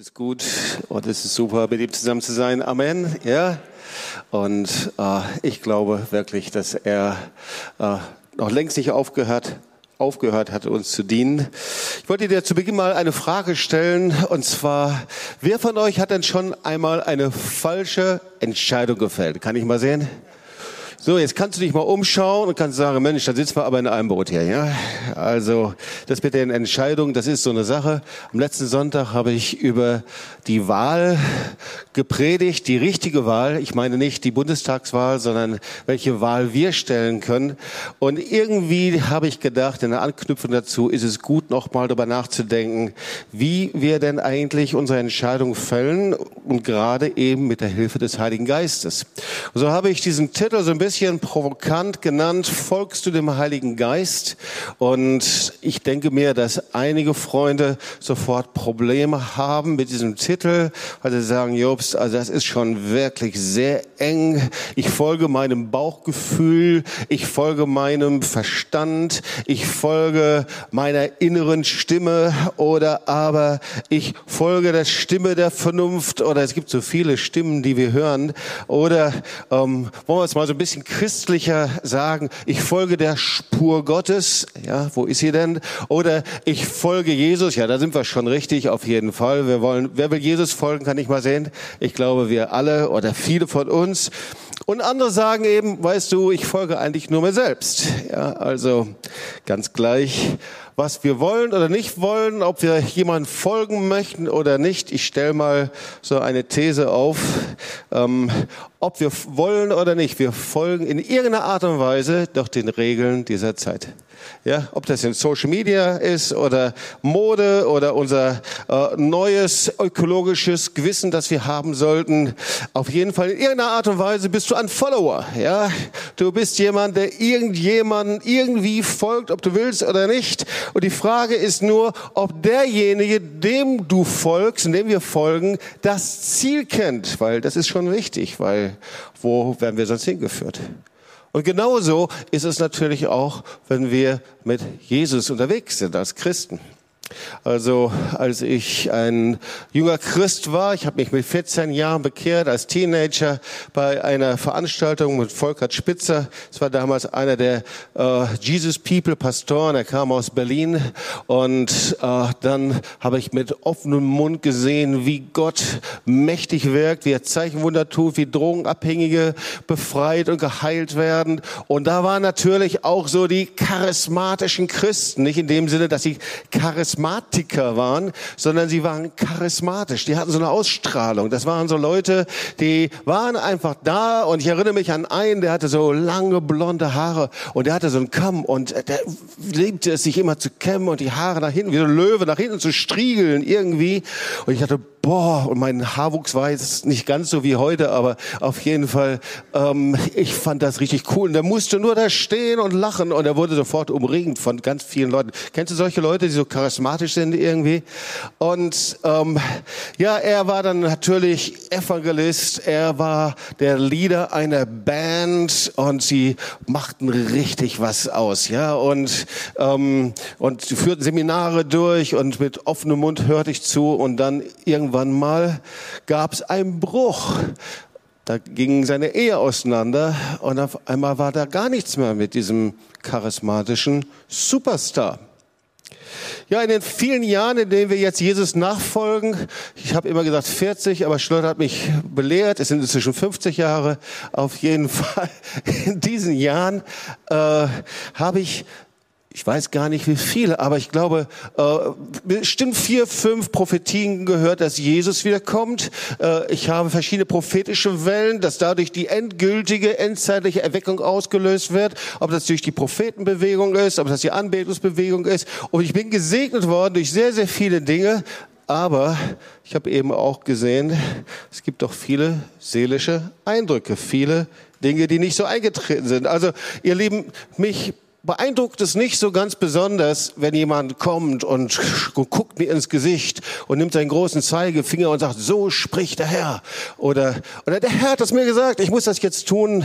ist gut und es ist super, mit ihm zusammen zu sein. Amen. Ja. Und äh, ich glaube wirklich, dass er äh, noch längst nicht aufgehört aufgehört hat, uns zu dienen. Ich wollte dir zu Beginn mal eine Frage stellen, und zwar, wer von euch hat denn schon einmal eine falsche Entscheidung gefällt? Kann ich mal sehen? So, jetzt kannst du dich mal umschauen und kannst sagen, Mensch, da sitzen wir aber in einem Boot hier. Ja? Also das mit den Entscheidungen, das ist so eine Sache. Am letzten Sonntag habe ich über die Wahl gepredigt, die richtige Wahl. Ich meine nicht die Bundestagswahl, sondern welche Wahl wir stellen können. Und irgendwie habe ich gedacht, in der Anknüpfung dazu ist es gut, noch mal darüber nachzudenken, wie wir denn eigentlich unsere Entscheidung fällen und gerade eben mit der Hilfe des Heiligen Geistes. Und so habe ich diesen Titel so ein bisschen bisschen provokant genannt, folgst du dem Heiligen Geist? Und ich denke mir, dass einige Freunde sofort Probleme haben mit diesem Titel, weil sie sagen, Jobst, also das ist schon wirklich sehr eng. Ich folge meinem Bauchgefühl, ich folge meinem Verstand, ich folge meiner inneren Stimme oder aber ich folge der Stimme der Vernunft oder es gibt so viele Stimmen, die wir hören oder ähm, wollen wir es mal so ein bisschen bisschen christlicher sagen, ich folge der Spur Gottes. Ja, wo ist sie denn? Oder ich folge Jesus. Ja, da sind wir schon richtig, auf jeden Fall. Wir wollen, wer will Jesus folgen, kann ich mal sehen. Ich glaube, wir alle oder viele von uns. Und andere sagen eben, weißt du, ich folge eigentlich nur mir selbst. Ja, also ganz gleich, was wir wollen oder nicht wollen, ob wir jemand folgen möchten oder nicht. Ich stelle mal so eine These auf, ähm, ob wir wollen oder nicht. Wir folgen in irgendeiner Art und Weise doch den Regeln dieser Zeit. Ja, ob das in Social Media ist oder Mode oder unser äh, neues ökologisches Gewissen, das wir haben sollten. Auf jeden Fall in irgendeiner Art und Weise bist du ein Follower. Ja, du bist jemand, der irgendjemanden irgendwie folgt, ob du willst oder nicht. Und die Frage ist nur, ob derjenige, dem du folgst dem wir folgen, das Ziel kennt, weil das ist schon wichtig, weil wo werden wir sonst hingeführt? Und genauso ist es natürlich auch, wenn wir mit Jesus unterwegs sind als Christen. Also als ich ein junger Christ war, ich habe mich mit 14 Jahren bekehrt als Teenager bei einer Veranstaltung mit Volkert Spitzer. Es war damals einer der äh, Jesus People Pastoren, er kam aus Berlin. Und äh, dann habe ich mit offenem Mund gesehen, wie Gott mächtig wirkt, wie er Zeichenwunder tut, wie Drogenabhängige befreit und geheilt werden. Und da waren natürlich auch so die charismatischen Christen, nicht in dem Sinne, dass sie charismatisch Charismatiker waren, sondern sie waren charismatisch. Die hatten so eine Ausstrahlung. Das waren so Leute, die waren einfach da. Und ich erinnere mich an einen, der hatte so lange blonde Haare und der hatte so einen Kamm und der liebte es, sich immer zu kämmen und die Haare nach hinten, wie so ein Löwe, nach hinten zu striegeln irgendwie. Und ich dachte, boah, und mein Haarwuchs war jetzt nicht ganz so wie heute, aber auf jeden Fall, ähm, ich fand das richtig cool. Und der musste nur da stehen und lachen und er wurde sofort umringt von ganz vielen Leuten. Kennst du solche Leute, die so charismatisch sind irgendwie? Und ähm, ja, er war dann natürlich Evangelist, er war der Leader einer Band und sie machten richtig was aus, ja, und ähm, und führten Seminare durch und mit offenem Mund hörte ich zu und dann irgendwann irgendwann mal gab es einen Bruch. Da ging seine Ehe auseinander und auf einmal war da gar nichts mehr mit diesem charismatischen Superstar. Ja, in den vielen Jahren, in denen wir jetzt Jesus nachfolgen, ich habe immer gesagt 40, aber Schlotter hat mich belehrt, es sind inzwischen 50 Jahre, auf jeden Fall in diesen Jahren äh, habe ich ich weiß gar nicht wie viele, aber ich glaube, äh, bestimmt vier, fünf Prophetien gehört, dass Jesus wiederkommt. Äh, ich habe verschiedene prophetische Wellen, dass dadurch die endgültige, endzeitliche Erweckung ausgelöst wird. Ob das durch die Prophetenbewegung ist, ob das die Anbetungsbewegung ist. Und ich bin gesegnet worden durch sehr, sehr viele Dinge. Aber ich habe eben auch gesehen, es gibt doch viele seelische Eindrücke, viele Dinge, die nicht so eingetreten sind. Also, ihr Lieben, mich beeindruckt es nicht so ganz besonders, wenn jemand kommt und guckt mir ins Gesicht und nimmt seinen großen Zeigefinger und sagt, so spricht der Herr. Oder, oder der Herr hat das mir gesagt, ich muss das jetzt tun.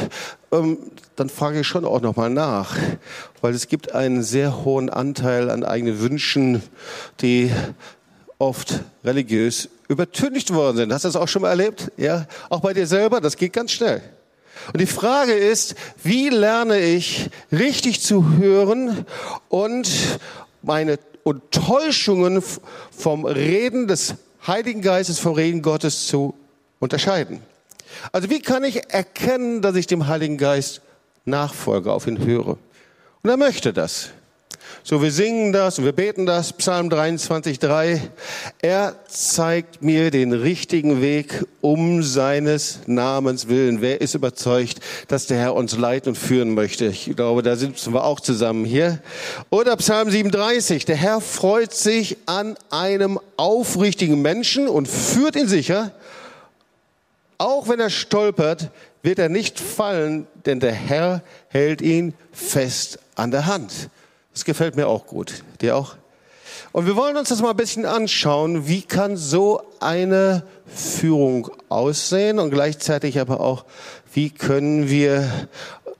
Ähm, dann frage ich schon auch nochmal nach. Weil es gibt einen sehr hohen Anteil an eigenen Wünschen, die oft religiös übertüncht worden sind. Hast du das auch schon mal erlebt? Ja, auch bei dir selber, das geht ganz schnell. Und die Frage ist, wie lerne ich richtig zu hören und meine Enttäuschungen vom Reden des Heiligen Geistes vom Reden Gottes zu unterscheiden? Also wie kann ich erkennen, dass ich dem Heiligen Geist nachfolge, auf ihn höre? Und er möchte das. So, wir singen das und wir beten das, Psalm 23, 3. Er zeigt mir den richtigen Weg um seines Namens willen. Wer ist überzeugt, dass der Herr uns leiten und führen möchte? Ich glaube, da sitzen wir auch zusammen hier. Oder Psalm 37. Der Herr freut sich an einem aufrichtigen Menschen und führt ihn sicher. Auch wenn er stolpert, wird er nicht fallen, denn der Herr hält ihn fest an der Hand. Das gefällt mir auch gut. Dir auch? Und wir wollen uns das mal ein bisschen anschauen. Wie kann so eine Führung aussehen und gleichzeitig aber auch, wie können wir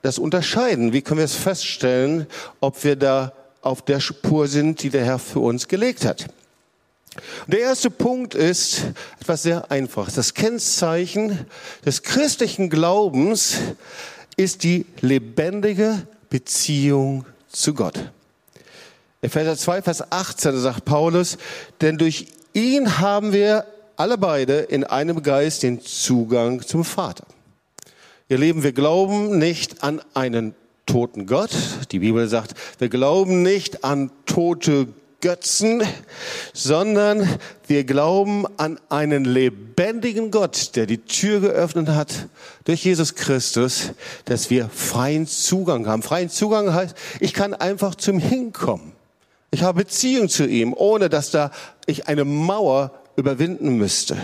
das unterscheiden? Wie können wir es feststellen, ob wir da auf der Spur sind, die der Herr für uns gelegt hat? Der erste Punkt ist etwas sehr Einfaches. Das Kennzeichen des christlichen Glaubens ist die lebendige Beziehung zu Gott. Epheser 2, Vers 18 sagt Paulus, denn durch ihn haben wir alle beide in einem Geist den Zugang zum Vater. Ihr Leben, wir glauben nicht an einen toten Gott. Die Bibel sagt, wir glauben nicht an tote Götzen, sondern wir glauben an einen lebendigen Gott, der die Tür geöffnet hat durch Jesus Christus, dass wir freien Zugang haben. Freien Zugang heißt, ich kann einfach zum Hinkommen. Ich habe Beziehung zu ihm, ohne dass da ich eine Mauer überwinden müsste.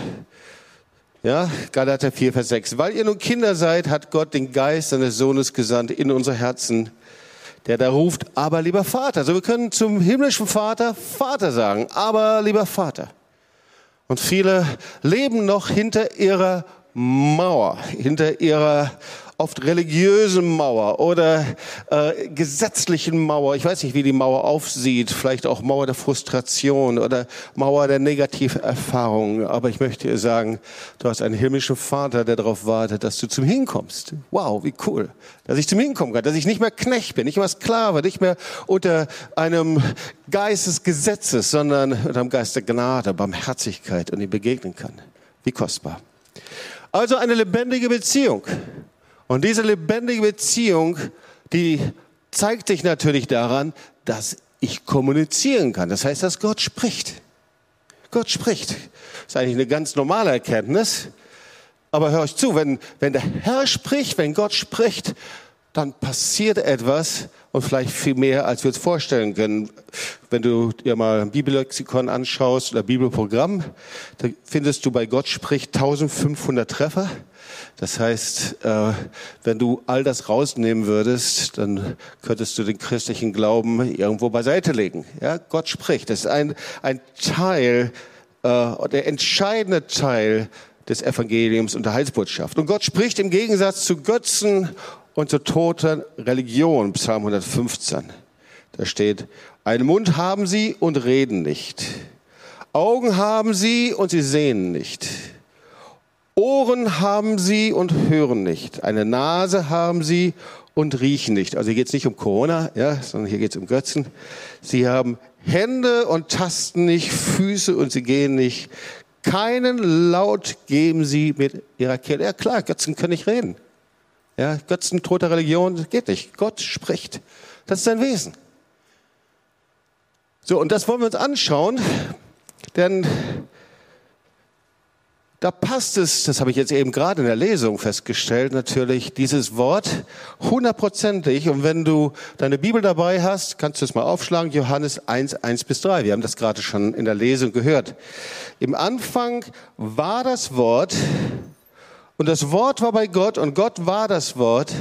Ja, Galater 4, Vers 6. Weil ihr nun Kinder seid, hat Gott den Geist seines Sohnes gesandt in unsere Herzen, der da ruft, aber lieber Vater. Also wir können zum himmlischen Vater Vater sagen, aber lieber Vater. Und viele leben noch hinter ihrer Mauer, hinter ihrer oft religiösen Mauer oder äh, gesetzlichen Mauer. Ich weiß nicht, wie die Mauer aufsieht. Vielleicht auch Mauer der Frustration oder Mauer der Negativerfahrungen. Aber ich möchte dir sagen, du hast einen himmlischen Vater, der darauf wartet, dass du zum Hinkommst. Wow, wie cool. Dass ich zum Hinkommen kann. Dass ich nicht mehr Knecht bin, nicht mehr Sklave, nicht mehr unter einem Geist des Gesetzes, sondern unter einem Geist der Gnade, Barmherzigkeit und ihm begegnen kann. Wie kostbar. Also eine lebendige Beziehung. Und diese lebendige Beziehung, die zeigt sich natürlich daran, dass ich kommunizieren kann. Das heißt, dass Gott spricht. Gott spricht. Das ist eigentlich eine ganz normale Erkenntnis. Aber hör euch zu, wenn, wenn der Herr spricht, wenn Gott spricht, dann passiert etwas und vielleicht viel mehr, als wir uns vorstellen können. Wenn du dir mal ein Bibellexikon anschaust oder Bibelprogramm, da findest du bei Gott spricht 1500 Treffer. Das heißt, äh, wenn du all das rausnehmen würdest, dann könntest du den christlichen Glauben irgendwo beiseite legen. Ja, Gott spricht. Das ist ein, ein Teil, äh, der entscheidende Teil des Evangeliums und der Heilsbotschaft. Und Gott spricht im Gegensatz zu Götzen und zur toten Religion, Psalm 115. Da steht, einen Mund haben sie und reden nicht. Augen haben sie und sie sehen nicht. Ohren haben sie und hören nicht. Eine Nase haben sie und riechen nicht. Also hier geht es nicht um Corona, ja, sondern hier geht es um Götzen. Sie haben Hände und tasten nicht, Füße und sie gehen nicht. Keinen Laut geben sie mit ihrer Kehle. Ja klar, Götzen können nicht reden. Ja, Götzen, toter Religion, geht nicht. Gott spricht. Das ist sein Wesen. So, und das wollen wir uns anschauen, denn da passt es, das habe ich jetzt eben gerade in der Lesung festgestellt, natürlich dieses Wort hundertprozentig. Und wenn du deine Bibel dabei hast, kannst du es mal aufschlagen, Johannes 1, 1 bis 3. Wir haben das gerade schon in der Lesung gehört. Im Anfang war das Wort und das Wort war bei Gott und Gott war das Wort.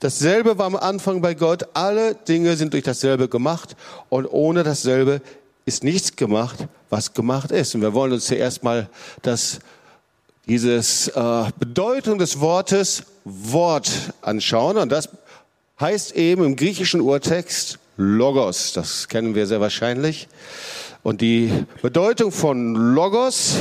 Dasselbe war am Anfang bei Gott. Alle Dinge sind durch dasselbe gemacht und ohne dasselbe ist nichts gemacht, was gemacht ist. Und wir wollen uns zuerst mal das, dieses äh, Bedeutung des Wortes Wort anschauen. Und das heißt eben im griechischen Urtext Logos. Das kennen wir sehr wahrscheinlich. Und die Bedeutung von Logos,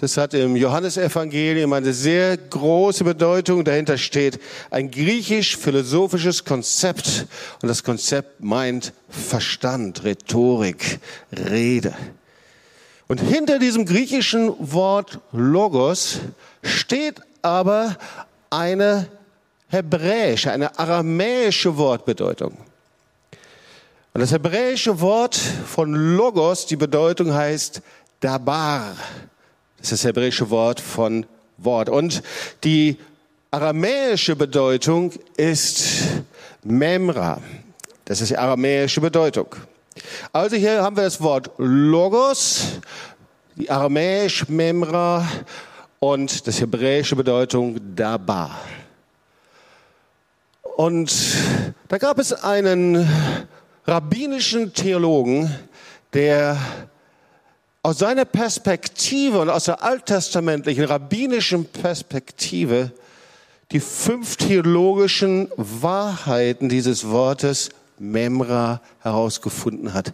das hat im Johannesevangelium eine sehr große Bedeutung. Dahinter steht ein griechisch-philosophisches Konzept. Und das Konzept meint Verstand, Rhetorik, Rede. Und hinter diesem griechischen Wort Logos steht aber eine hebräische, eine aramäische Wortbedeutung. Und das hebräische Wort von Logos, die Bedeutung heißt Dabar. Das ist das hebräische Wort von Wort. Und die aramäische Bedeutung ist Memra. Das ist die aramäische Bedeutung. Also hier haben wir das Wort Logos, die aramäisch Memra und das hebräische Bedeutung Dabar. Und da gab es einen rabbinischen Theologen, der aus seiner Perspektive und aus der alttestamentlichen rabbinischen Perspektive die fünf theologischen Wahrheiten dieses Wortes Memra herausgefunden hat.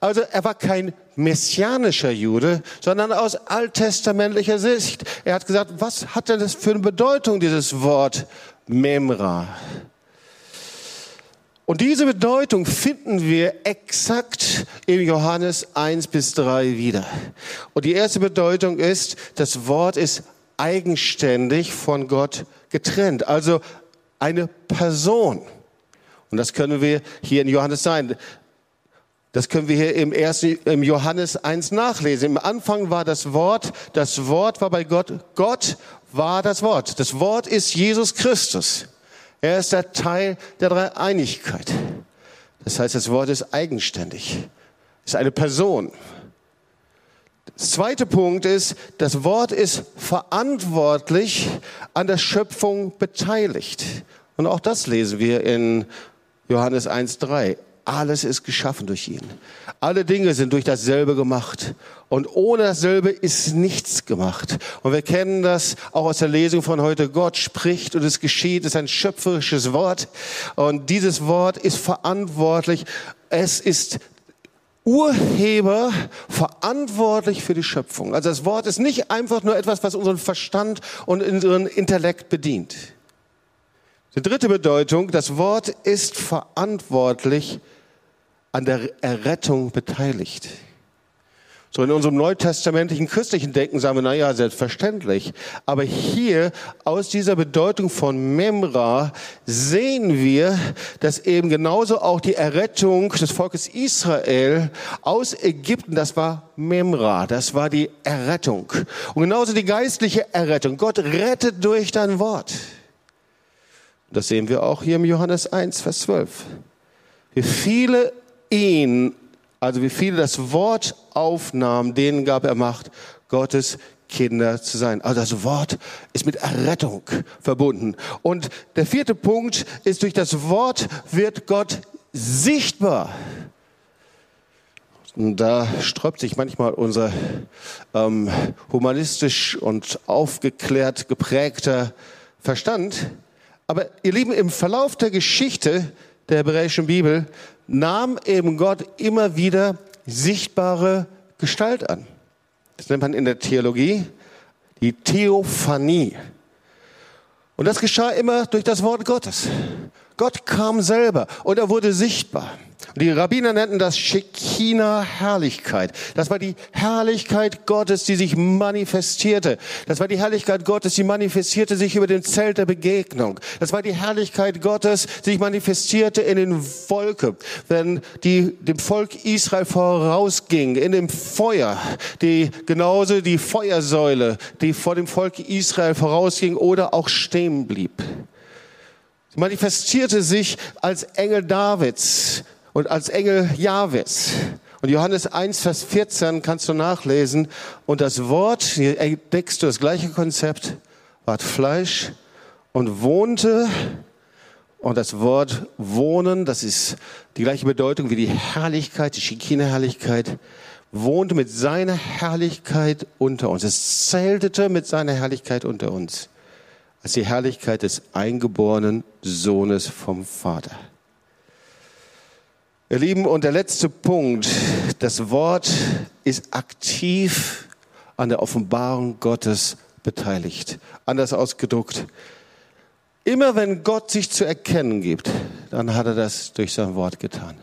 Also er war kein messianischer Jude, sondern aus alttestamentlicher Sicht. Er hat gesagt, was hat denn das für eine Bedeutung, dieses Wort Memra? Und diese Bedeutung finden wir exakt in Johannes 1 bis 3 wieder. Und die erste Bedeutung ist, das Wort ist eigenständig von Gott getrennt, also eine Person. Und das können wir hier in Johannes sein. Das können wir hier im, ersten, im Johannes 1 nachlesen. Im Anfang war das Wort, das Wort war bei Gott, Gott war das Wort. Das Wort ist Jesus Christus. Er ist der Teil der Dreieinigkeit. Das heißt, das Wort ist eigenständig, ist eine Person. Das zweite Punkt ist, das Wort ist verantwortlich an der Schöpfung beteiligt. Und auch das lesen wir in Johannes 1.3. Alles ist geschaffen durch ihn. Alle Dinge sind durch dasselbe gemacht. Und ohne dasselbe ist nichts gemacht. Und wir kennen das auch aus der Lesung von heute. Gott spricht und es geschieht. Es ist ein schöpferisches Wort. Und dieses Wort ist verantwortlich. Es ist Urheber verantwortlich für die Schöpfung. Also das Wort ist nicht einfach nur etwas, was unseren Verstand und unseren Intellekt bedient. Die dritte Bedeutung, das Wort ist verantwortlich an der Errettung beteiligt. So in unserem neutestamentlichen christlichen Denken sagen wir, na ja, selbstverständlich. Aber hier aus dieser Bedeutung von Memra sehen wir, dass eben genauso auch die Errettung des Volkes Israel aus Ägypten, das war Memra, das war die Errettung. Und genauso die geistliche Errettung. Gott rettet durch dein Wort. Das sehen wir auch hier im Johannes 1, Vers 12. Wie viele ihn, also wie viele das Wort aufnahmen, denen gab er Macht, Gottes Kinder zu sein. Also das Wort ist mit Errettung verbunden. Und der vierte Punkt ist, durch das Wort wird Gott sichtbar. Und da sträubt sich manchmal unser ähm, humanistisch und aufgeklärt geprägter Verstand. Aber ihr Lieben, im Verlauf der Geschichte der hebräischen Bibel nahm eben Gott immer wieder sichtbare Gestalt an. Das nennt man in der Theologie die Theophanie. Und das geschah immer durch das Wort Gottes. Gott kam selber und er wurde sichtbar. Die Rabbiner nannten das Shekinah-Herrlichkeit. Das war die Herrlichkeit Gottes, die sich manifestierte. Das war die Herrlichkeit Gottes, die manifestierte sich über den Zelt der Begegnung. Das war die Herrlichkeit Gottes, die sich manifestierte in den Wolken, wenn die dem Volk Israel vorausging, in dem Feuer, die genauso die Feuersäule, die vor dem Volk Israel vorausging oder auch stehen blieb. Sie manifestierte sich als Engel Davids, und als Engel Jahwes. Und Johannes 1, Vers 14 kannst du nachlesen. Und das Wort, hier entdeckst du das gleiche Konzept, ward Fleisch und wohnte. Und das Wort wohnen, das ist die gleiche Bedeutung wie die Herrlichkeit, die Shekinah-Herrlichkeit, wohnte mit seiner Herrlichkeit unter uns. Es zeltete mit seiner Herrlichkeit unter uns. Als die Herrlichkeit des eingeborenen Sohnes vom Vater. Ihr Lieben, und der letzte Punkt, das Wort ist aktiv an der Offenbarung Gottes beteiligt. Anders ausgedruckt, immer wenn Gott sich zu erkennen gibt, dann hat er das durch sein Wort getan.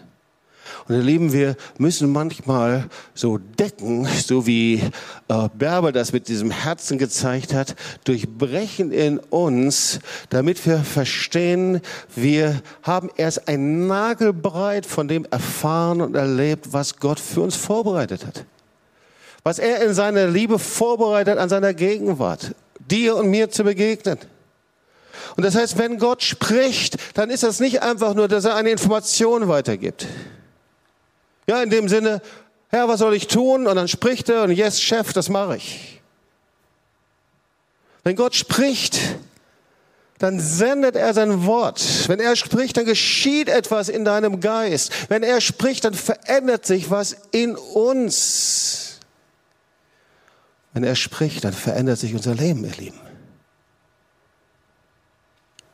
Und ihr Lieben, wir müssen manchmal so decken, so wie äh, Berber das mit diesem Herzen gezeigt hat, durchbrechen in uns, damit wir verstehen, wir haben erst ein Nagelbreit von dem erfahren und erlebt, was Gott für uns vorbereitet hat. Was er in seiner Liebe vorbereitet an seiner Gegenwart, dir und mir zu begegnen. Und das heißt, wenn Gott spricht, dann ist das nicht einfach nur, dass er eine Information weitergibt. Ja, in dem Sinne, Herr, was soll ich tun? Und dann spricht er und yes, Chef, das mache ich. Wenn Gott spricht, dann sendet er sein Wort. Wenn er spricht, dann geschieht etwas in deinem Geist. Wenn er spricht, dann verändert sich was in uns. Wenn er spricht, dann verändert sich unser Leben, ihr Lieben.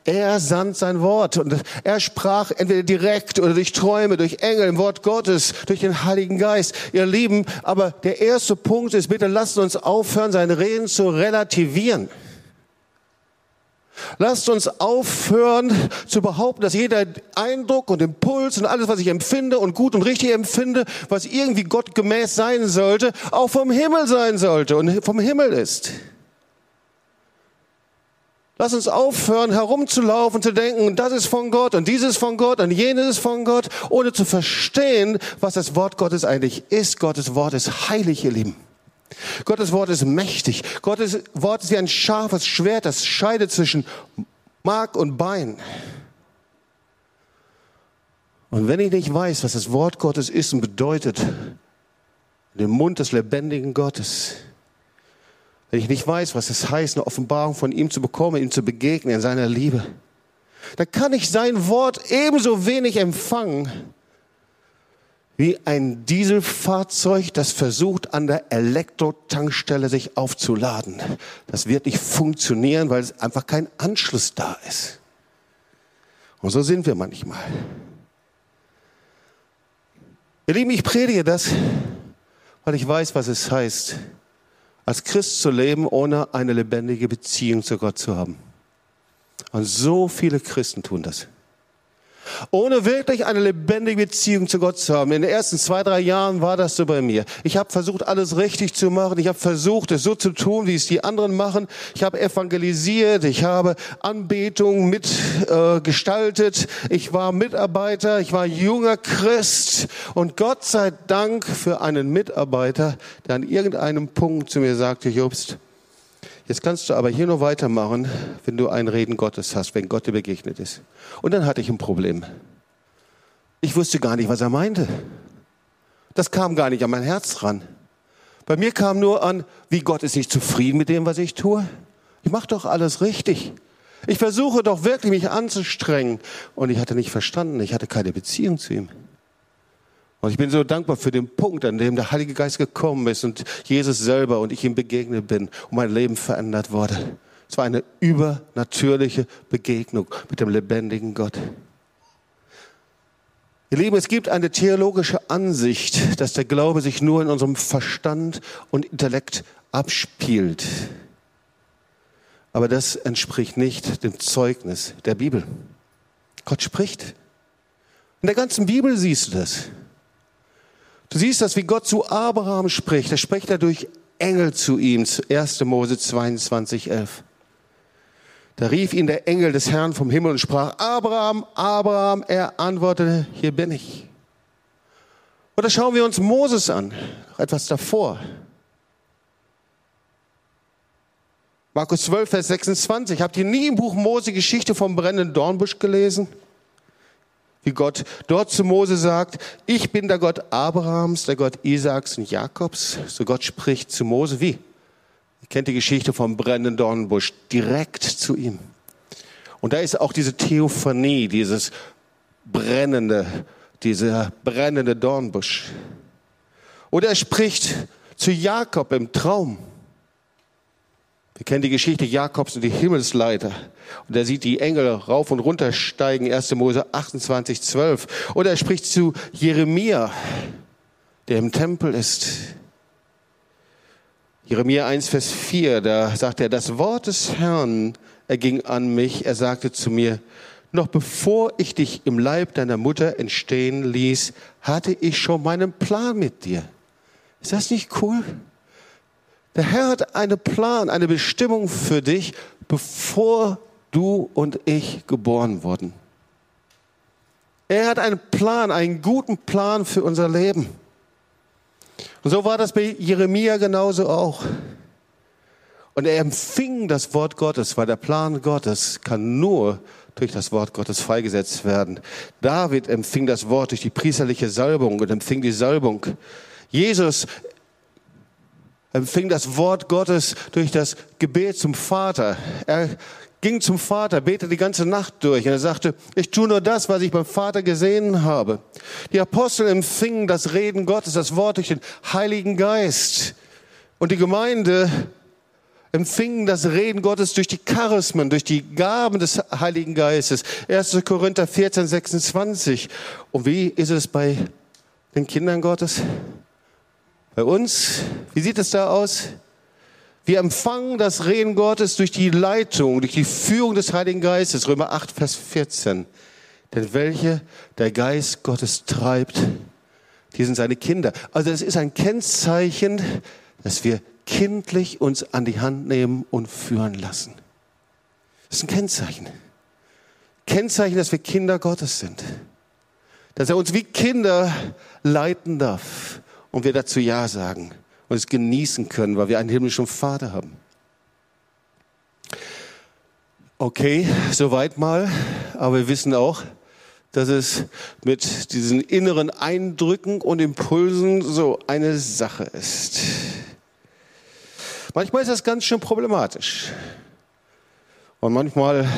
Er sandt sein Wort und er sprach entweder direkt oder durch Träume, durch Engel, im Wort Gottes, durch den Heiligen Geist. Ihr Lieben, aber der erste Punkt ist, bitte lasst uns aufhören, sein Reden zu relativieren. Lasst uns aufhören zu behaupten, dass jeder Eindruck und Impuls und alles, was ich empfinde und gut und richtig empfinde, was irgendwie gottgemäß sein sollte, auch vom Himmel sein sollte und vom Himmel ist. Lass uns aufhören, herumzulaufen, zu denken, das ist von Gott und dieses von Gott und jenes ist von Gott, ohne zu verstehen, was das Wort Gottes eigentlich ist. Gottes Wort ist heilig, ihr Lieben. Gottes Wort ist mächtig. Gottes Wort ist wie ein scharfes Schwert, das scheidet zwischen Mark und Bein. Und wenn ich nicht weiß, was das Wort Gottes ist und bedeutet, den Mund des lebendigen Gottes, wenn ich nicht weiß, was es heißt, eine Offenbarung von ihm zu bekommen, ihm zu begegnen in seiner Liebe, dann kann ich sein Wort ebenso wenig empfangen wie ein Dieselfahrzeug, das versucht, an der Elektrotankstelle sich aufzuladen. Das wird nicht funktionieren, weil es einfach kein Anschluss da ist. Und so sind wir manchmal. Ihr Lieben, ich predige das, weil ich weiß, was es heißt, als Christ zu leben, ohne eine lebendige Beziehung zu Gott zu haben. Und so viele Christen tun das ohne wirklich eine lebendige Beziehung zu Gott zu haben. In den ersten zwei, drei Jahren war das so bei mir. Ich habe versucht, alles richtig zu machen. Ich habe versucht, es so zu tun, wie es die anderen machen. Ich habe evangelisiert. Ich habe Anbetung mitgestaltet. Äh, ich war Mitarbeiter. Ich war junger Christ. Und Gott sei Dank für einen Mitarbeiter, der an irgendeinem Punkt zu mir sagte, Jobst, Jetzt kannst du aber hier nur weitermachen, wenn du ein Reden Gottes hast, wenn Gott dir begegnet ist. Und dann hatte ich ein Problem. Ich wusste gar nicht, was er meinte. Das kam gar nicht an mein Herz ran. Bei mir kam nur an, wie Gott ist nicht zufrieden mit dem, was ich tue. Ich mache doch alles richtig. Ich versuche doch wirklich mich anzustrengen. Und ich hatte nicht verstanden, ich hatte keine Beziehung zu ihm. Und ich bin so dankbar für den Punkt, an dem der Heilige Geist gekommen ist und Jesus selber und ich ihm begegnet bin und mein Leben verändert wurde. Es war eine übernatürliche Begegnung mit dem lebendigen Gott. Ihr Lieben, es gibt eine theologische Ansicht, dass der Glaube sich nur in unserem Verstand und Intellekt abspielt. Aber das entspricht nicht dem Zeugnis der Bibel. Gott spricht. In der ganzen Bibel siehst du das. Du siehst das, wie Gott zu Abraham spricht. Da spricht er durch Engel zu ihm, 1. Mose 22, 11. Da rief ihn der Engel des Herrn vom Himmel und sprach, Abraham, Abraham, er antwortete, hier bin ich. Oder schauen wir uns Moses an, etwas davor. Markus 12, Vers 26. Habt ihr nie im Buch Mose Geschichte vom brennenden Dornbusch gelesen? Wie Gott dort zu Mose sagt, ich bin der Gott Abrahams, der Gott Isaaks und Jakobs. So Gott spricht zu Mose wie? Ihr kennt die Geschichte vom brennenden Dornbusch, direkt zu ihm. Und da ist auch diese Theophanie, dieses brennende, dieser brennende Dornbusch. Oder er spricht zu Jakob im Traum. Wir kennen die Geschichte Jakobs und die Himmelsleiter. Und er sieht die Engel rauf und runter steigen, 1. Mose 28, 12. Oder er spricht zu Jeremia, der im Tempel ist. Jeremia 1, Vers 4, da sagt er, das Wort des Herrn erging an mich. Er sagte zu mir, noch bevor ich dich im Leib deiner Mutter entstehen ließ, hatte ich schon meinen Plan mit dir. Ist das nicht cool? Der Herr hat einen Plan, eine Bestimmung für dich, bevor du und ich geboren wurden. Er hat einen Plan, einen guten Plan für unser Leben. Und so war das bei Jeremia genauso auch. Und er empfing das Wort Gottes, weil der Plan Gottes kann nur durch das Wort Gottes freigesetzt werden. David empfing das Wort durch die priesterliche Salbung und empfing die Salbung. Jesus empfing das Wort Gottes durch das Gebet zum Vater. Er ging zum Vater, betete die ganze Nacht durch und er sagte, ich tue nur das, was ich beim Vater gesehen habe. Die Apostel empfingen das Reden Gottes, das Wort durch den Heiligen Geist. Und die Gemeinde empfingen das Reden Gottes durch die Charismen, durch die Gaben des Heiligen Geistes. 1. Korinther 14, 26. Und wie ist es bei den Kindern Gottes? Bei uns, wie sieht es da aus? Wir empfangen das Reden Gottes durch die Leitung, durch die Führung des Heiligen Geistes. Römer 8, Vers 14. Denn welche der Geist Gottes treibt, die sind seine Kinder. Also es ist ein Kennzeichen, dass wir kindlich uns an die Hand nehmen und führen lassen. Das ist ein Kennzeichen. Kennzeichen, dass wir Kinder Gottes sind. Dass er uns wie Kinder leiten darf und wir dazu Ja sagen und es genießen können, weil wir einen himmlischen Vater haben. Okay, soweit mal, aber wir wissen auch, dass es mit diesen inneren Eindrücken und Impulsen so eine Sache ist. Manchmal ist das ganz schön problematisch. Und manchmal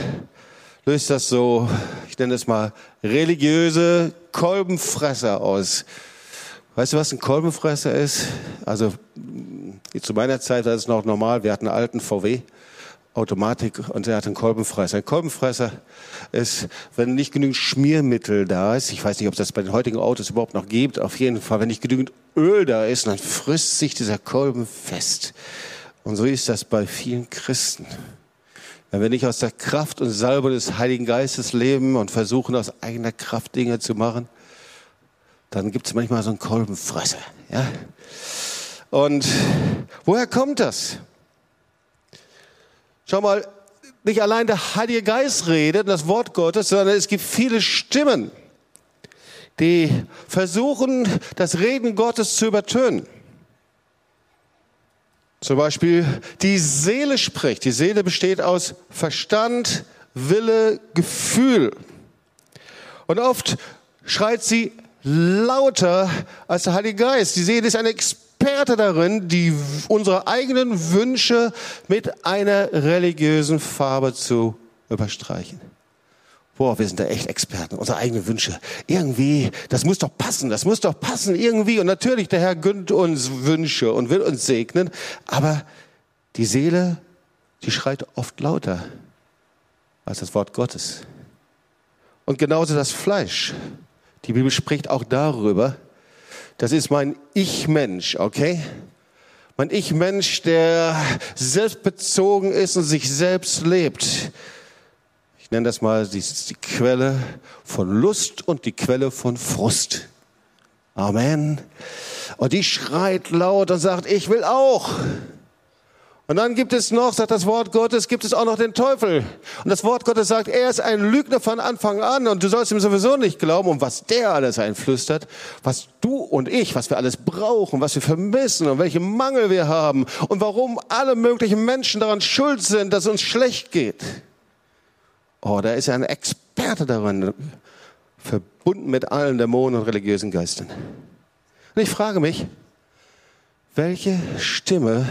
löst das so, ich nenne es mal, religiöse Kolbenfresser aus. Weißt du, was ein Kolbenfresser ist? Also zu meiner Zeit war es noch normal. Wir hatten einen alten VW. Automatik und er hat einen Kolbenfresser. Ein Kolbenfresser ist, wenn nicht genügend Schmiermittel da ist, ich weiß nicht, ob das bei den heutigen Autos überhaupt noch gibt, auf jeden Fall, wenn nicht genügend Öl da ist, dann frisst sich dieser Kolben fest. Und so ist das bei vielen Christen. Wenn wir nicht aus der Kraft und Salbe des Heiligen Geistes leben und versuchen, aus eigener Kraft Dinge zu machen, dann gibt es manchmal so einen Kolbenfresser. Ja? Und woher kommt das? Schau mal, nicht allein der Heilige Geist redet, das Wort Gottes, sondern es gibt viele Stimmen, die versuchen, das Reden Gottes zu übertönen. Zum Beispiel die Seele spricht. Die Seele besteht aus Verstand, Wille, Gefühl. Und oft schreit sie lauter als der Heilige Geist. Die Seele ist ein Experte darin, die unsere eigenen Wünsche mit einer religiösen Farbe zu überstreichen. Boah, wir sind da echt Experten, unsere eigenen Wünsche. Irgendwie, das muss doch passen, das muss doch passen, irgendwie. Und natürlich, der Herr gönnt uns Wünsche und will uns segnen. Aber die Seele, die schreit oft lauter als das Wort Gottes. Und genauso das Fleisch. Die Bibel spricht auch darüber, das ist mein Ich-Mensch, okay? Mein Ich-Mensch, der selbstbezogen ist und sich selbst lebt ich nenne das mal, die, die Quelle von Lust und die Quelle von Frust. Amen. Und die schreit laut und sagt, ich will auch. Und dann gibt es noch, sagt das Wort Gottes, gibt es auch noch den Teufel. Und das Wort Gottes sagt, er ist ein Lügner von Anfang an und du sollst ihm sowieso nicht glauben, um was der alles einflüstert, was du und ich, was wir alles brauchen, was wir vermissen und welche Mangel wir haben und warum alle möglichen Menschen daran schuld sind, dass es uns schlecht geht. Oh, da ist er ein Experte darin, verbunden mit allen Dämonen und religiösen Geistern. Und ich frage mich, welche Stimme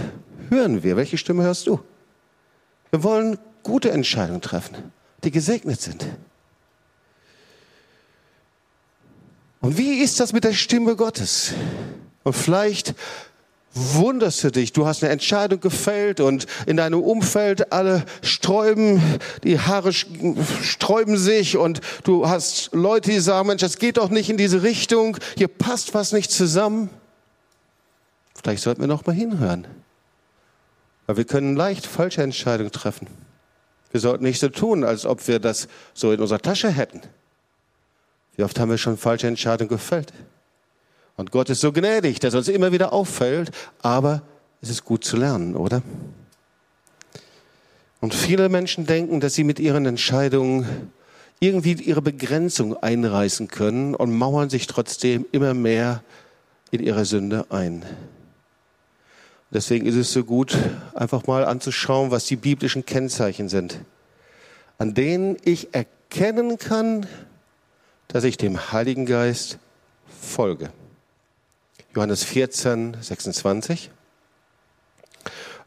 hören wir? Welche Stimme hörst du? Wir wollen gute Entscheidungen treffen, die gesegnet sind. Und wie ist das mit der Stimme Gottes? Und vielleicht wunderst du dich. Du hast eine Entscheidung gefällt und in deinem Umfeld alle sträuben, die Haare sträuben sich und du hast Leute, die sagen, Mensch, das geht doch nicht in diese Richtung. Hier passt was nicht zusammen. Vielleicht sollten wir noch mal hinhören. Weil wir können leicht falsche Entscheidungen treffen. Wir sollten nicht so tun, als ob wir das so in unserer Tasche hätten. Wie oft haben wir schon falsche Entscheidungen gefällt? Und Gott ist so gnädig, dass uns immer wieder auffällt, aber es ist gut zu lernen, oder? Und viele Menschen denken, dass sie mit ihren Entscheidungen irgendwie ihre Begrenzung einreißen können und mauern sich trotzdem immer mehr in ihre Sünde ein. Deswegen ist es so gut, einfach mal anzuschauen, was die biblischen Kennzeichen sind, an denen ich erkennen kann, dass ich dem Heiligen Geist folge. Johannes 14, 26.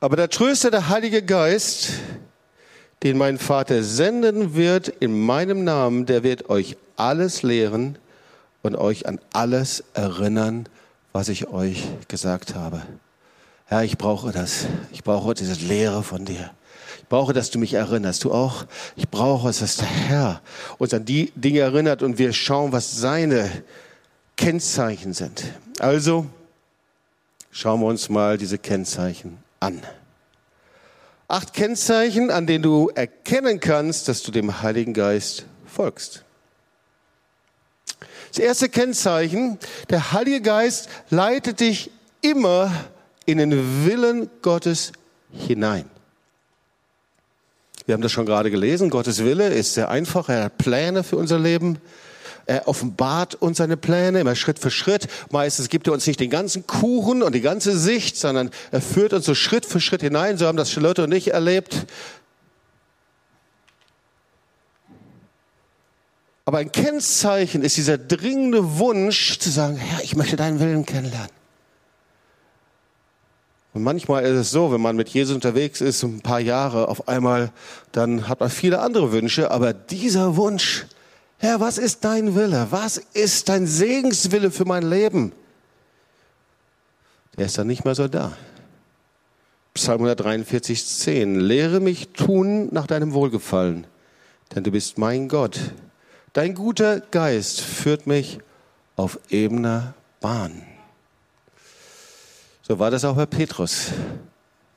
Aber der Tröster, der Heilige Geist, den mein Vater senden wird in meinem Namen, der wird euch alles lehren und euch an alles erinnern, was ich euch gesagt habe. Herr, ich brauche das. Ich brauche diese Lehre von dir. Ich brauche, dass du mich erinnerst. Du auch? Ich brauche es, dass der Herr uns an die Dinge erinnert und wir schauen, was seine Kennzeichen sind. Also schauen wir uns mal diese Kennzeichen an. Acht Kennzeichen, an denen du erkennen kannst, dass du dem Heiligen Geist folgst. Das erste Kennzeichen, der Heilige Geist leitet dich immer in den Willen Gottes hinein. Wir haben das schon gerade gelesen. Gottes Wille ist sehr einfach. Er hat Pläne für unser Leben. Er offenbart uns seine Pläne immer Schritt für Schritt. Meistens gibt er uns nicht den ganzen Kuchen und die ganze Sicht, sondern er führt uns so Schritt für Schritt hinein. So haben das Charlotte und ich erlebt. Aber ein Kennzeichen ist dieser dringende Wunsch zu sagen, Herr, ich möchte deinen Willen kennenlernen. Und manchmal ist es so, wenn man mit Jesus unterwegs ist, ein paar Jahre, auf einmal, dann hat man viele andere Wünsche, aber dieser Wunsch, Herr, was ist dein Wille? Was ist dein Segenswille für mein Leben? Der ist dann nicht mehr so da. Psalm 143, 10. Lehre mich tun nach deinem Wohlgefallen, denn du bist mein Gott. Dein guter Geist führt mich auf ebener Bahn. So war das auch bei Petrus.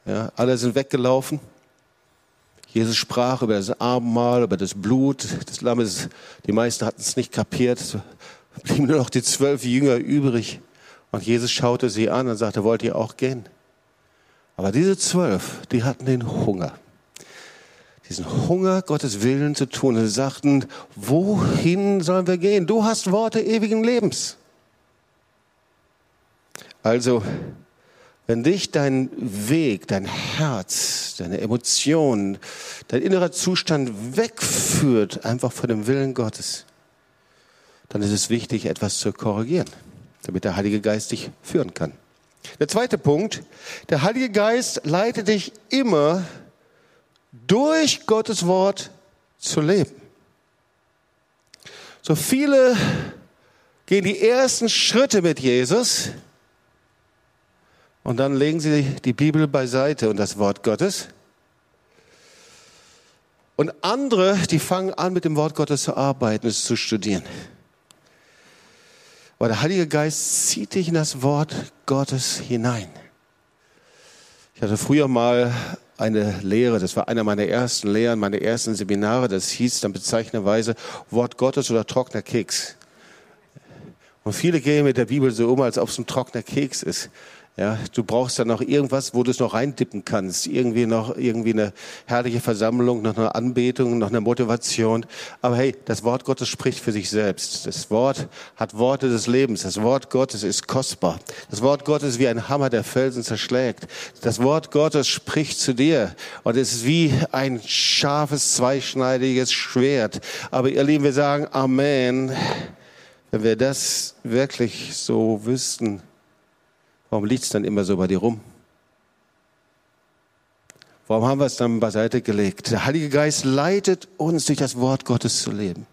Ja, alle sind weggelaufen. Jesus sprach über das Abendmahl, über das Blut des Lammes. Die meisten hatten es nicht kapiert. Es blieben nur noch die zwölf Jünger übrig. Und Jesus schaute sie an und sagte, wollt ihr auch gehen? Aber diese zwölf, die hatten den Hunger. Diesen Hunger, Gottes Willen zu tun. Sie sagten, wohin sollen wir gehen? Du hast Worte ewigen Lebens. Also, wenn dich dein Weg, dein Herz, deine Emotionen, dein innerer Zustand wegführt, einfach von dem Willen Gottes, dann ist es wichtig, etwas zu korrigieren, damit der Heilige Geist dich führen kann. Der zweite Punkt, der Heilige Geist leitet dich immer durch Gottes Wort zu leben. So viele gehen die ersten Schritte mit Jesus, und dann legen sie die Bibel beiseite und das Wort Gottes. Und andere, die fangen an, mit dem Wort Gottes zu arbeiten, es zu studieren. Weil der Heilige Geist zieht dich in das Wort Gottes hinein. Ich hatte früher mal eine Lehre, das war einer meiner ersten Lehren, meine ersten Seminare, das hieß dann bezeichnenderweise Wort Gottes oder trockener Keks. Und viele gehen mit der Bibel so um, als ob es ein trockener Keks ist. Ja, du brauchst dann noch irgendwas, wo du es noch reindippen kannst. Irgendwie noch, irgendwie eine herrliche Versammlung, noch eine Anbetung, noch eine Motivation. Aber hey, das Wort Gottes spricht für sich selbst. Das Wort hat Worte des Lebens. Das Wort Gottes ist kostbar. Das Wort Gottes ist wie ein Hammer, der Felsen zerschlägt. Das Wort Gottes spricht zu dir. Und es ist wie ein scharfes, zweischneidiges Schwert. Aber ihr Lieben, wir sagen Amen. Wenn wir das wirklich so wüssten, Warum liegt es dann immer so bei dir rum? Warum haben wir es dann beiseite gelegt? Der Heilige Geist leitet uns durch das Wort Gottes zu leben.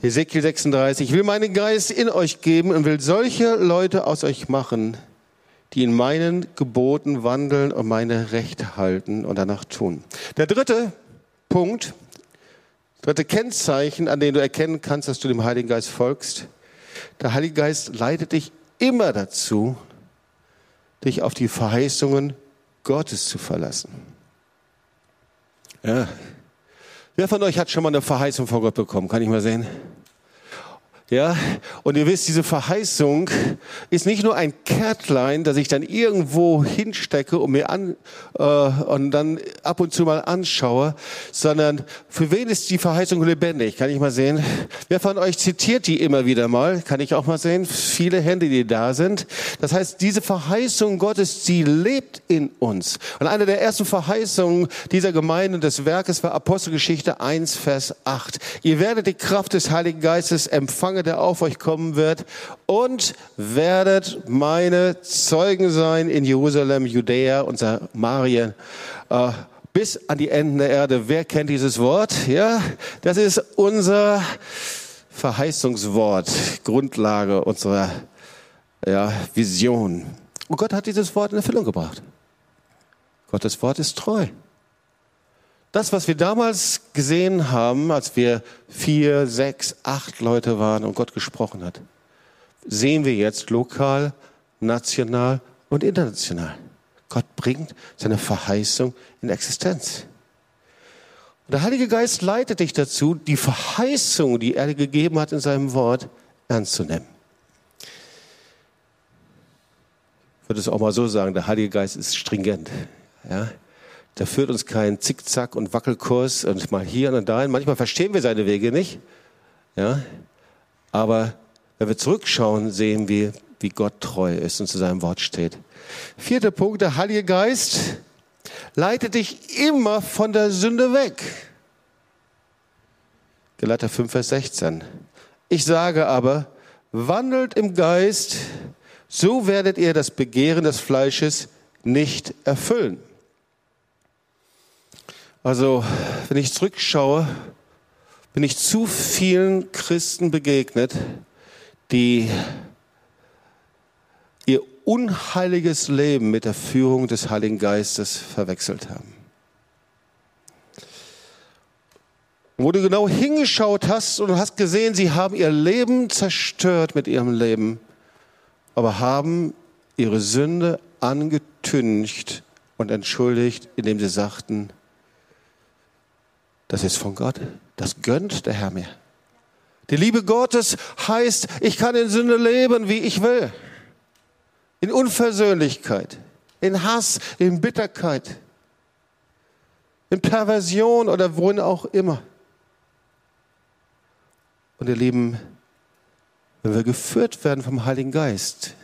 Hesekiel 36, ich will meinen Geist in euch geben und will solche Leute aus euch machen, die in meinen Geboten wandeln und meine Rechte halten und danach tun. Der dritte Punkt, dritte Kennzeichen, an dem du erkennen kannst, dass du dem Heiligen Geist folgst. Der Heilige Geist leitet dich immer dazu, dich auf die Verheißungen Gottes zu verlassen. Ja. Wer von euch hat schon mal eine Verheißung von Gott bekommen? Kann ich mal sehen? Ja, und ihr wisst, diese Verheißung ist nicht nur ein Kärtlein, das ich dann irgendwo hinstecke und mir an äh, und dann ab und zu mal anschaue, sondern für wen ist die Verheißung lebendig? Kann ich mal sehen? Wer von euch zitiert die immer wieder mal? Kann ich auch mal sehen? Viele Hände, die da sind. Das heißt, diese Verheißung Gottes, sie lebt in uns. Und eine der ersten Verheißungen dieser Gemeinde des Werkes war Apostelgeschichte 1, Vers 8. Ihr werdet die Kraft des Heiligen Geistes empfangen Tage, der auf euch kommen wird, und werdet meine Zeugen sein in Jerusalem, Judäa und Samarien, äh, bis an die Enden der Erde. Wer kennt dieses Wort? Ja, das ist unser Verheißungswort, Grundlage unserer ja, Vision. Und Gott hat dieses Wort in Erfüllung gebracht. Gottes Wort ist treu. Das, was wir damals gesehen haben, als wir vier, sechs, acht Leute waren und Gott gesprochen hat, sehen wir jetzt lokal, national und international. Gott bringt seine Verheißung in Existenz. Und der Heilige Geist leitet dich dazu, die Verheißung, die er dir gegeben hat in seinem Wort, ernst zu nehmen. Ich würde es auch mal so sagen, der Heilige Geist ist stringent. Ja? Da führt uns kein Zickzack und Wackelkurs und mal hier und dahin. Manchmal verstehen wir seine Wege nicht. Ja? Aber wenn wir zurückschauen, sehen wir, wie Gott treu ist und zu seinem Wort steht. Vierter Punkt, der Heilige Geist leitet dich immer von der Sünde weg. Galater 5, Vers 16. Ich sage aber, wandelt im Geist, so werdet ihr das Begehren des Fleisches nicht erfüllen. Also, wenn ich zurückschaue, bin ich zu vielen Christen begegnet, die ihr unheiliges Leben mit der Führung des Heiligen Geistes verwechselt haben. Wo du genau hingeschaut hast und hast gesehen, sie haben ihr Leben zerstört mit ihrem Leben, aber haben ihre Sünde angetüncht und entschuldigt, indem sie sagten, das ist von Gott. Das gönnt der Herr mir. Die Liebe Gottes heißt, ich kann in Sünde leben, wie ich will. In Unversöhnlichkeit, in Hass, in Bitterkeit, in Perversion oder wohin auch immer. Und ihr Lieben, wenn wir geführt werden vom Heiligen Geist,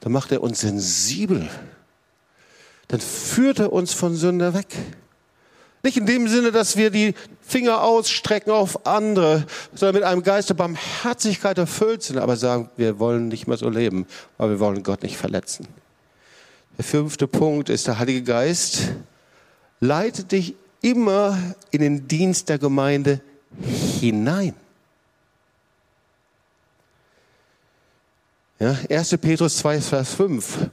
dann macht er uns sensibel. Dann führt er uns von Sünde weg. Nicht in dem Sinne, dass wir die Finger ausstrecken auf andere, sondern mit einem Geist der Barmherzigkeit erfüllt sind, aber sagen, wir wollen nicht mehr so leben, weil wir wollen Gott nicht verletzen. Der fünfte Punkt ist, der Heilige Geist leitet dich immer in den Dienst der Gemeinde hinein. Ja, 1. Petrus 2, Vers 5.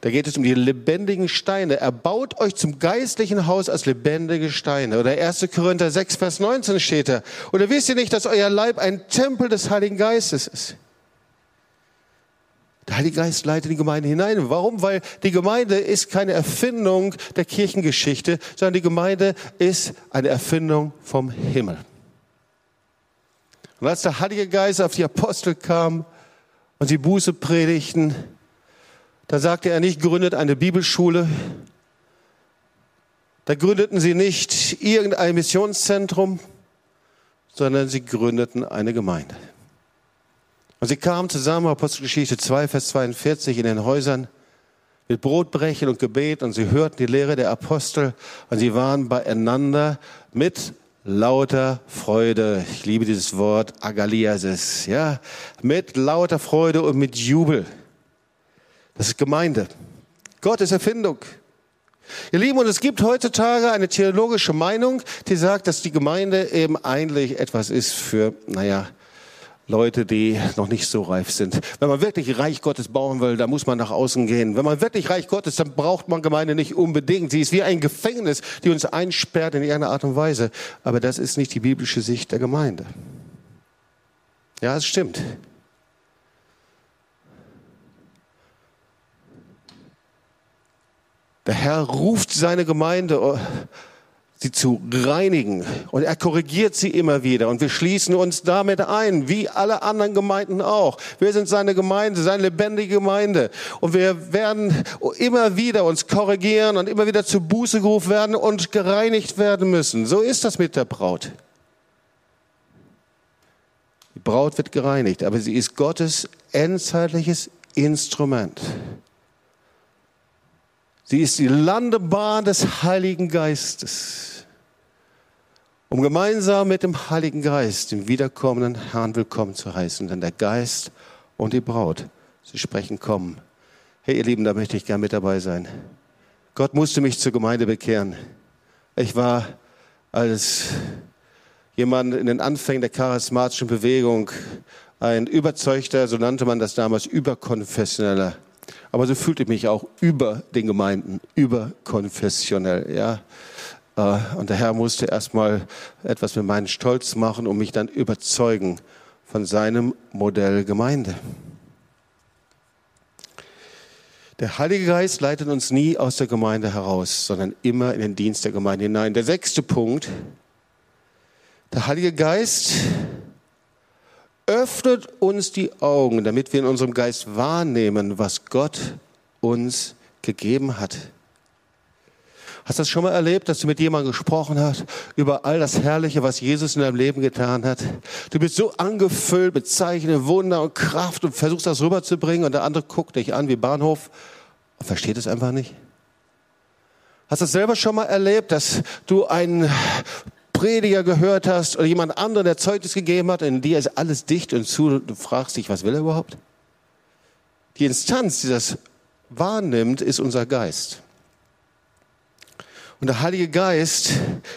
Da geht es um die lebendigen Steine. Er baut euch zum geistlichen Haus als lebendige Steine. Oder 1. Korinther 6, Vers 19 steht da. Oder wisst ihr nicht, dass euer Leib ein Tempel des Heiligen Geistes ist? Der Heilige Geist leitet die Gemeinde hinein. Warum? Weil die Gemeinde ist keine Erfindung der Kirchengeschichte, sondern die Gemeinde ist eine Erfindung vom Himmel. Und als der Heilige Geist auf die Apostel kam und sie Buße predigten, da sagte er nicht, gründet eine Bibelschule. Da gründeten sie nicht irgendein Missionszentrum, sondern sie gründeten eine Gemeinde. Und sie kamen zusammen, Apostelgeschichte 2, Vers 42, in den Häusern mit Brotbrechen und Gebet und sie hörten die Lehre der Apostel und sie waren beieinander mit lauter Freude. Ich liebe dieses Wort, Agaliasis, ja, mit lauter Freude und mit Jubel. Das ist Gemeinde. Gottes Erfindung. Ihr Lieben, und es gibt heutzutage eine theologische Meinung, die sagt, dass die Gemeinde eben eigentlich etwas ist für, naja, Leute, die noch nicht so reif sind. Wenn man wirklich Reich Gottes bauen will, dann muss man nach außen gehen. Wenn man wirklich Reich Gottes, dann braucht man Gemeinde nicht unbedingt. Sie ist wie ein Gefängnis, die uns einsperrt in irgendeiner Art und Weise. Aber das ist nicht die biblische Sicht der Gemeinde. Ja, es stimmt. Der Herr ruft seine Gemeinde sie zu reinigen. Und er korrigiert sie immer wieder. Und wir schließen uns damit ein, wie alle anderen Gemeinden auch. Wir sind seine Gemeinde, seine lebendige Gemeinde. Und wir werden immer wieder uns korrigieren und immer wieder zu Buße gerufen werden und gereinigt werden müssen. So ist das mit der Braut. Die Braut wird gereinigt, aber sie ist Gottes endzeitliches Instrument. Sie ist die Landebahn des Heiligen Geistes, um gemeinsam mit dem Heiligen Geist den wiederkommenden Herrn willkommen zu heißen. Denn der Geist und die Braut, sie sprechen kommen. Hey, ihr Lieben, da möchte ich gern mit dabei sein. Gott musste mich zur Gemeinde bekehren. Ich war als jemand in den Anfängen der charismatischen Bewegung ein überzeugter, so nannte man das damals, überkonfessioneller aber so fühlte ich mich auch über den Gemeinden, überkonfessionell, ja. Äh, und der Herr musste erstmal etwas mit meinem Stolz machen und mich dann überzeugen von seinem Modell Gemeinde. Der Heilige Geist leitet uns nie aus der Gemeinde heraus, sondern immer in den Dienst der Gemeinde hinein. Der sechste Punkt. Der Heilige Geist öffnet uns die Augen, damit wir in unserem Geist wahrnehmen, was Gott uns gegeben hat. Hast du das schon mal erlebt, dass du mit jemandem gesprochen hast über all das Herrliche, was Jesus in deinem Leben getan hat? Du bist so angefüllt mit Zeichen, Wunder und Kraft und versuchst das rüberzubringen und der andere guckt dich an wie Bahnhof und versteht es einfach nicht. Hast du das selber schon mal erlebt, dass du einen Prediger gehört hast oder jemand anderen, der Zeugnis gegeben hat, in dir ist alles dicht und zu, du fragst dich, was will er überhaupt? Die Instanz, die das wahrnimmt, ist unser Geist. Und der Heilige Geist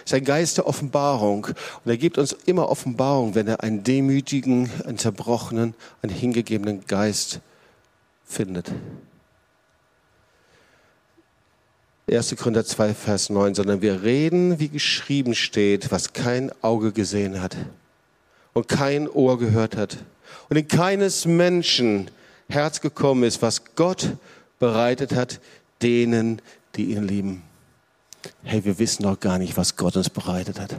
ist ein Geist der Offenbarung. Und er gibt uns immer Offenbarung, wenn er einen demütigen, einen zerbrochenen, einen hingegebenen Geist findet. 1. Korinther 2, Vers 9, sondern wir reden, wie geschrieben steht, was kein Auge gesehen hat und kein Ohr gehört hat und in keines Menschen Herz gekommen ist, was Gott bereitet hat, denen, die ihn lieben. Hey, wir wissen doch gar nicht, was Gott uns bereitet hat.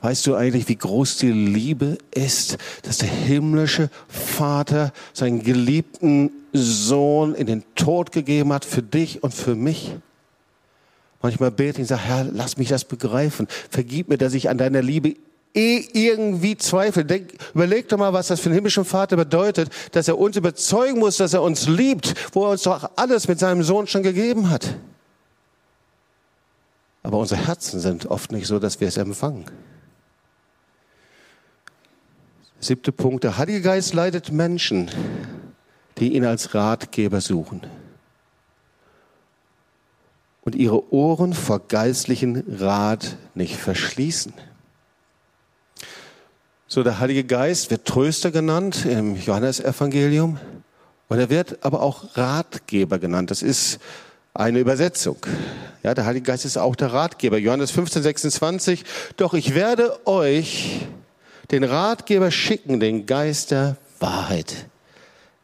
Weißt du eigentlich, wie groß die Liebe ist, dass der himmlische Vater seinen geliebten Sohn in den Tod gegeben hat für dich und für mich? Manchmal bete ich und sage, Herr, lass mich das begreifen. Vergib mir, dass ich an deiner Liebe eh irgendwie zweifle. Denk, überleg doch mal, was das für einen himmlischen Vater bedeutet, dass er uns überzeugen muss, dass er uns liebt, wo er uns doch alles mit seinem Sohn schon gegeben hat. Aber unsere Herzen sind oft nicht so, dass wir es empfangen. Siebter Punkt. Der Heilige Geist leitet Menschen, die ihn als Ratgeber suchen und ihre Ohren vor geistlichen Rat nicht verschließen. So, der Heilige Geist wird Tröster genannt im Johannesevangelium und er wird aber auch Ratgeber genannt. Das ist eine Übersetzung. Ja, der Heilige Geist ist auch der Ratgeber. Johannes 15, 26. Doch ich werde euch den Ratgeber schicken, den Geist der Wahrheit.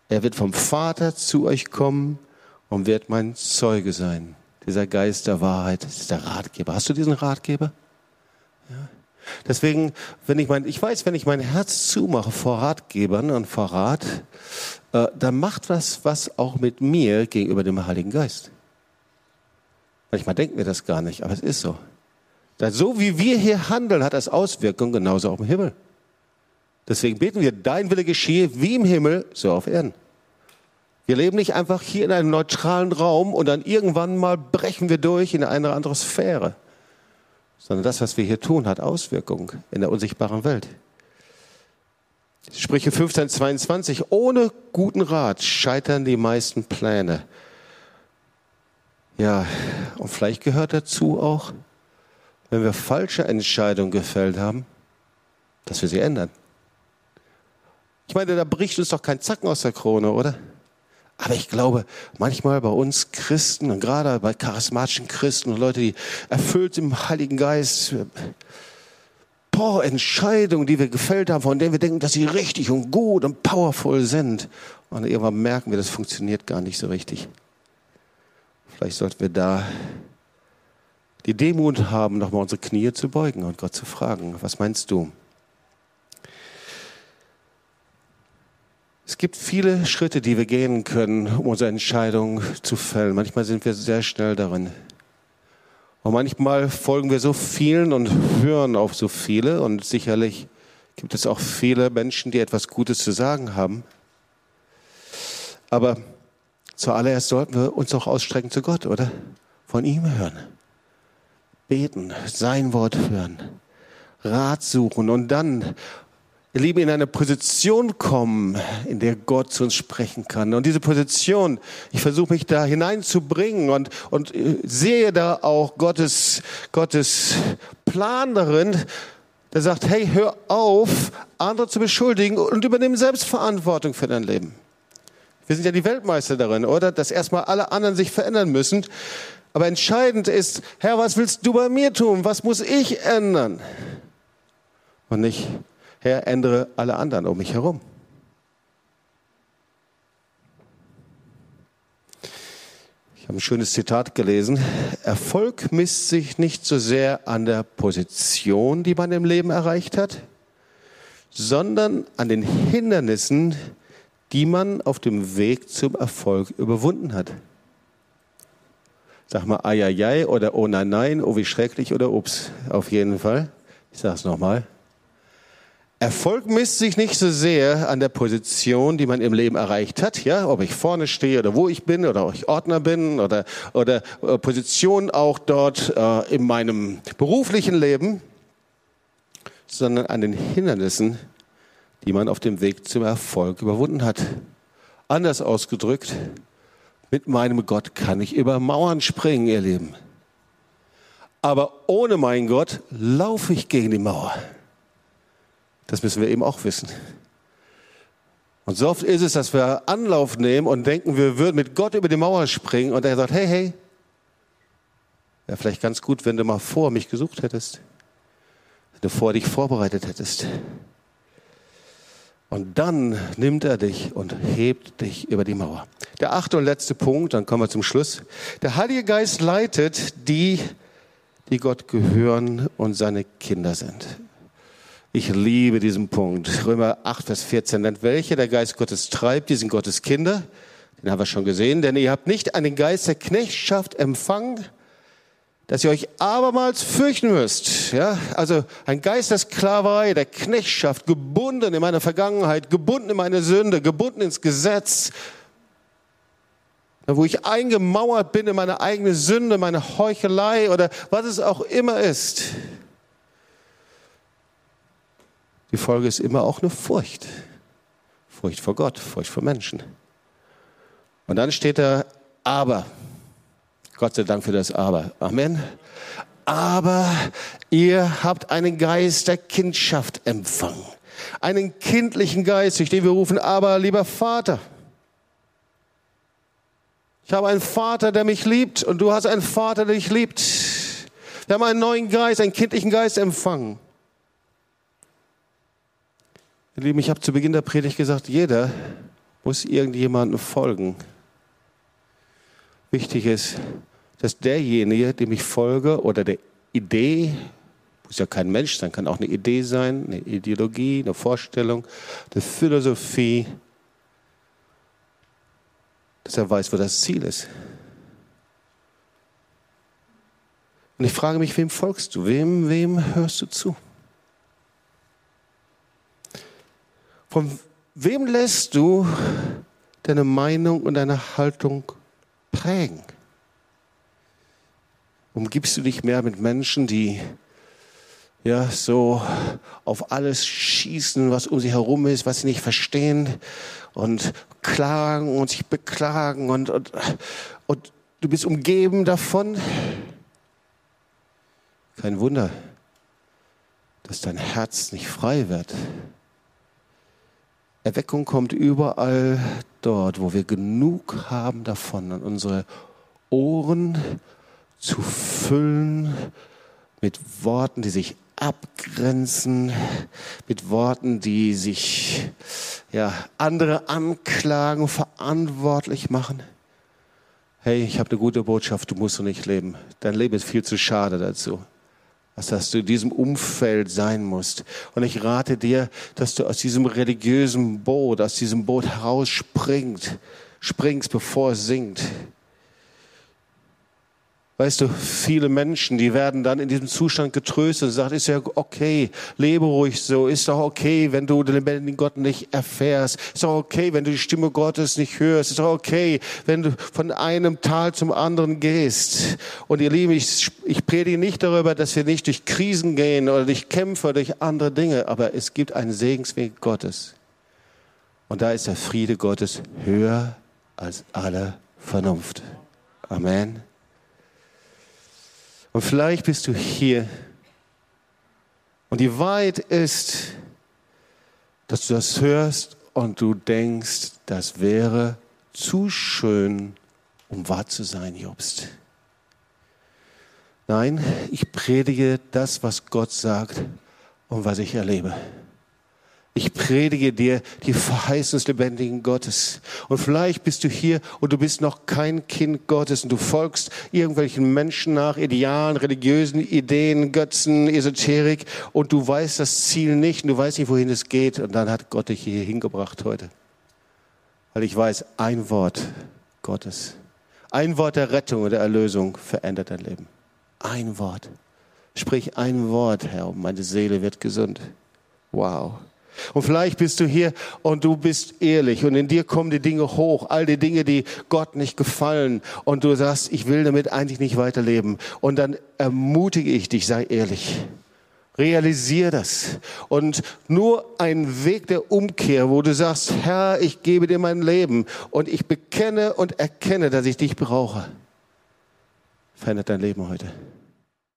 Er wird vom Vater zu euch kommen und wird mein Zeuge sein dieser Geist der Wahrheit, das ist der Ratgeber. Hast du diesen Ratgeber? Ja. Deswegen, wenn ich mein, ich weiß, wenn ich mein Herz zumache vor Ratgebern und vor Rat, äh, dann macht das was auch mit mir gegenüber dem Heiligen Geist. Manchmal denken wir das gar nicht, aber es ist so. Denn so wie wir hier handeln, hat das Auswirkungen genauso auch im Himmel. Deswegen beten wir, dein Wille geschehe wie im Himmel, so auf Erden. Wir leben nicht einfach hier in einem neutralen Raum und dann irgendwann mal brechen wir durch in eine andere Sphäre, sondern das, was wir hier tun, hat Auswirkungen in der unsichtbaren Welt. Sprüche 15, 22. Ohne guten Rat scheitern die meisten Pläne. Ja, und vielleicht gehört dazu auch, wenn wir falsche Entscheidungen gefällt haben, dass wir sie ändern. Ich meine, da bricht uns doch kein Zacken aus der Krone, oder? Aber ich glaube, manchmal bei uns Christen und gerade bei charismatischen Christen und Leute, die erfüllt im Heiligen Geist, boah, Entscheidungen, die wir gefällt haben, von denen wir denken, dass sie richtig und gut und powerful sind. Und irgendwann merken wir, das funktioniert gar nicht so richtig. Vielleicht sollten wir da die Demut haben, nochmal unsere Knie zu beugen und Gott zu fragen, was meinst du? Es gibt viele Schritte, die wir gehen können, um unsere Entscheidung zu fällen. Manchmal sind wir sehr schnell darin. Und manchmal folgen wir so vielen und hören auf so viele. Und sicherlich gibt es auch viele Menschen, die etwas Gutes zu sagen haben. Aber zuallererst sollten wir uns auch ausstrecken zu Gott, oder? Von ihm hören. Beten, sein Wort hören. Rat suchen und dann ihr Lieben, in eine Position kommen, in der Gott zu uns sprechen kann. Und diese Position, ich versuche mich da hineinzubringen und, und äh, sehe da auch Gottes, Gottes Plan darin, der sagt, hey, hör auf, andere zu beschuldigen und übernimm Selbstverantwortung für dein Leben. Wir sind ja die Weltmeister darin, oder? Dass erstmal alle anderen sich verändern müssen. Aber entscheidend ist, Herr, was willst du bei mir tun? Was muss ich ändern? Und nicht, Herr, ändere alle anderen um mich herum. Ich habe ein schönes Zitat gelesen. Erfolg misst sich nicht so sehr an der Position, die man im Leben erreicht hat, sondern an den Hindernissen, die man auf dem Weg zum Erfolg überwunden hat. Sag mal, ai, ai, ai oder oh nein, nein, oh wie schrecklich oder ups, auf jeden Fall. Ich sage es nochmal. Erfolg misst sich nicht so sehr an der Position, die man im Leben erreicht hat, ja, ob ich vorne stehe oder wo ich bin oder ob ich Ordner bin oder, oder äh, Position auch dort äh, in meinem beruflichen Leben, sondern an den Hindernissen, die man auf dem Weg zum Erfolg überwunden hat. Anders ausgedrückt, mit meinem Gott kann ich über Mauern springen, ihr Lieben. Aber ohne meinen Gott laufe ich gegen die Mauer. Das müssen wir eben auch wissen. Und so oft ist es, dass wir Anlauf nehmen und denken, wir würden mit Gott über die Mauer springen und er sagt, hey, hey, wäre vielleicht ganz gut, wenn du mal vor mich gesucht hättest, wenn du vor dich vorbereitet hättest. Und dann nimmt er dich und hebt dich über die Mauer. Der achte und letzte Punkt, dann kommen wir zum Schluss. Der Heilige Geist leitet die, die Gott gehören und seine Kinder sind. Ich liebe diesen Punkt. Römer 8, Vers 14. Denn welche der Geist Gottes treibt, die sind Gottes Kinder. Den haben wir schon gesehen. Denn ihr habt nicht einen Geist der Knechtschaft empfangen, dass ihr euch abermals fürchten müsst. Ja, also ein Geist der Sklaverei, der Knechtschaft, gebunden in meine Vergangenheit, gebunden in meine Sünde, gebunden ins Gesetz, wo ich eingemauert bin in meine eigene Sünde, meine Heuchelei oder was es auch immer ist. Die Folge ist immer auch eine Furcht. Furcht vor Gott, Furcht vor Menschen. Und dann steht da, aber. Gott sei Dank für das Aber. Amen. Aber ihr habt einen Geist der Kindschaft empfangen. Einen kindlichen Geist, durch den wir rufen, aber lieber Vater. Ich habe einen Vater, der mich liebt und du hast einen Vater, der dich liebt. Wir haben einen neuen Geist, einen kindlichen Geist empfangen. Ihr Lieben, ich habe zu Beginn der Predigt gesagt, jeder muss irgendjemandem folgen. Wichtig ist, dass derjenige, dem ich folge, oder der Idee, muss ja kein Mensch sein, kann auch eine Idee sein, eine Ideologie, eine Vorstellung, eine Philosophie, dass er weiß, wo das Ziel ist. Und ich frage mich, wem folgst du? Wem, wem hörst du zu? Von wem lässt du deine Meinung und deine Haltung prägen? Umgibst du dich mehr mit Menschen, die ja so auf alles schießen, was um sie herum ist, was sie nicht verstehen und klagen und sich beklagen und, und, und du bist umgeben davon? Kein Wunder, dass dein Herz nicht frei wird Erweckung kommt überall dort, wo wir genug haben davon, an unsere Ohren zu füllen mit Worten, die sich abgrenzen, mit Worten, die sich ja, andere anklagen, verantwortlich machen. Hey, ich habe eine gute Botschaft, du musst so nicht leben. Dein Leben ist viel zu schade dazu. Dass du in diesem Umfeld sein musst. Und ich rate dir, dass du aus diesem religiösen Boot, aus diesem Boot herausspringst, springst, bevor es sinkt. Weißt du, viele Menschen, die werden dann in diesem Zustand getröstet und sagen, ist ja okay, lebe ruhig so, ist doch okay, wenn du den lebendigen Gott nicht erfährst, ist doch okay, wenn du die Stimme Gottes nicht hörst, ist doch okay, wenn du von einem Tal zum anderen gehst. Und ihr Lieben, ich, ich predige nicht darüber, dass wir nicht durch Krisen gehen oder durch Kämpfe, durch andere Dinge, aber es gibt einen Segensweg Gottes. Und da ist der Friede Gottes höher als alle Vernunft. Amen. Und vielleicht bist du hier und die Wahrheit ist, dass du das hörst und du denkst, das wäre zu schön, um wahr zu sein, Jobst. Nein, ich predige das, was Gott sagt und was ich erlebe. Ich predige dir die Verheißung des lebendigen Gottes. Und vielleicht bist du hier und du bist noch kein Kind Gottes und du folgst irgendwelchen Menschen nach, Idealen, religiösen Ideen, Götzen, Esoterik und du weißt das Ziel nicht und du weißt nicht, wohin es geht. Und dann hat Gott dich hier hingebracht heute. Weil ich weiß, ein Wort Gottes, ein Wort der Rettung und der Erlösung verändert dein Leben. Ein Wort. Sprich ein Wort, Herr, und meine Seele wird gesund. Wow. Und vielleicht bist du hier und du bist ehrlich und in dir kommen die Dinge hoch, all die Dinge, die Gott nicht gefallen und du sagst, ich will damit eigentlich nicht weiterleben. Und dann ermutige ich dich, sei ehrlich. Realisier das. Und nur ein Weg der Umkehr, wo du sagst, Herr, ich gebe dir mein Leben und ich bekenne und erkenne, dass ich dich brauche, verändert dein Leben heute.